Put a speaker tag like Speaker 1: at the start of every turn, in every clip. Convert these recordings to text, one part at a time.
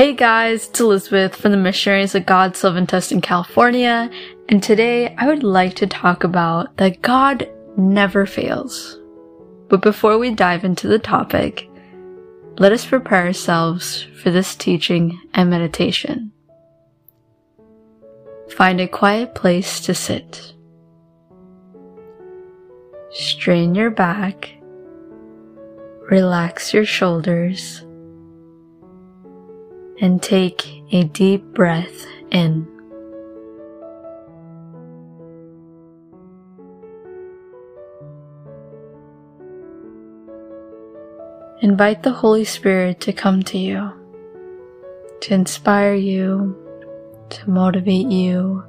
Speaker 1: Hey guys, it's Elizabeth from the Missionaries of God's Love in Tustin California, and today I would like to talk about that God never fails. But before we dive into the topic, let us prepare ourselves for this teaching and meditation. Find a quiet place to sit. Strain your back, relax your shoulders, and take a deep breath in. Invite the Holy Spirit to come to you, to inspire you, to motivate you,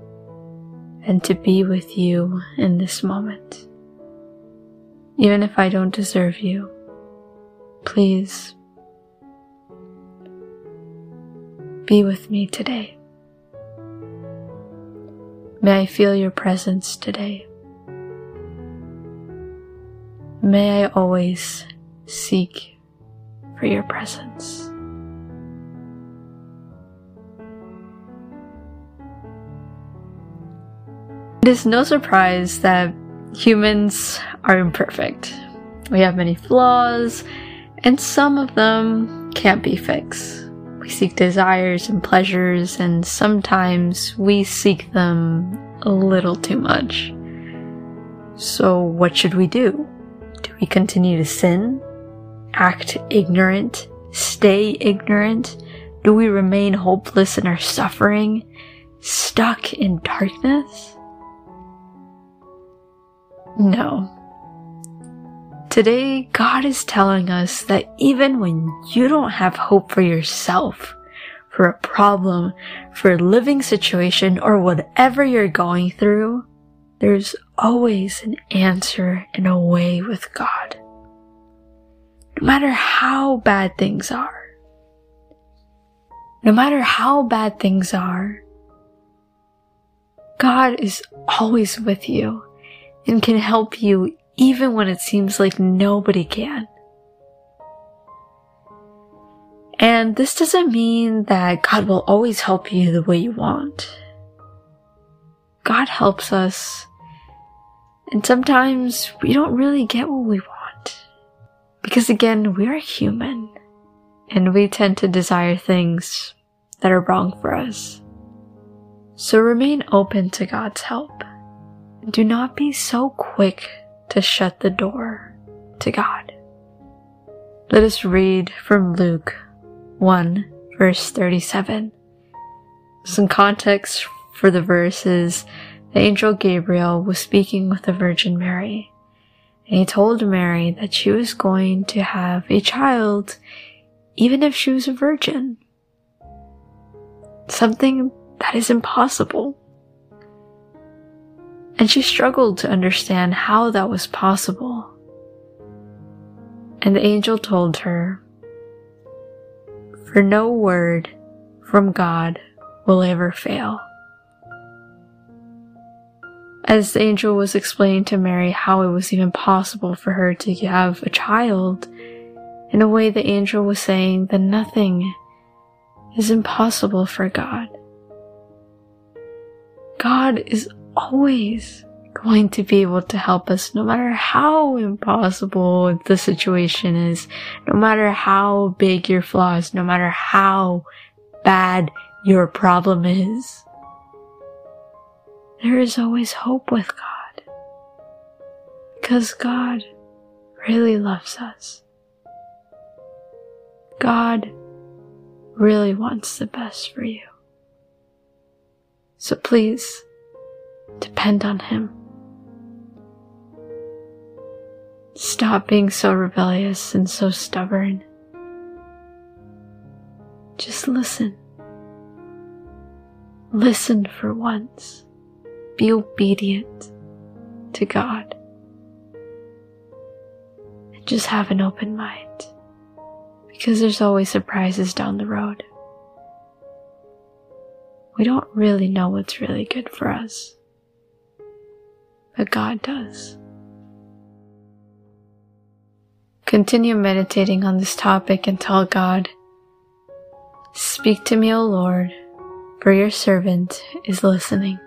Speaker 1: and to be with you in this moment. Even if I don't deserve you, please be with me today. May I feel your presence today. May I always seek for your presence. It is no surprise that humans are imperfect. We have many flaws, and some of them can't be fixed. We seek desires and pleasures, and sometimes we seek them a little too much. So, what should we do? Do we continue to sin? Act ignorant? Stay ignorant? Do we remain hopeless in our suffering? Stuck in darkness? No. Today, God is telling us that even when you don't have hope for yourself, for a problem, for a living situation, or whatever you're going through, there's always an answer and a way with God. No matter how bad things are, no matter how bad things are, God is always with you and can help you even when it seems like nobody can. And this doesn't mean that God will always help you the way you want. God helps us, and sometimes we don't really get what we want. Because again, we are human, and we tend to desire things that are wrong for us. So remain open to God's help. Do not be so quick to shut the door to God. Let us read from Luke 1 verse 37. Some context for the verse is the angel Gabriel was speaking with the Virgin Mary, and he told Mary that she was going to have a child even if she was a virgin. Something that is impossible and she struggled to understand how that was possible. And the angel told her, For no word from God will ever fail. As the angel was explaining to Mary how it was even possible for her to have a child, in a way the angel was saying that nothing is impossible for God. God is always going to be able to help us no matter how impossible the situation is, no matter how big your flaws, no matter how bad your problem is. There is always hope with God. Because God really loves us. God really wants the best for you. So please, Depend on Him. Stop being so rebellious and so stubborn. Just listen. Listen for once. Be obedient to God. And just have an open mind. Because there's always surprises down the road. We don't really know what's really good for us God does. Continue meditating on this topic and tell God, Speak to me, O Lord, for your servant is listening.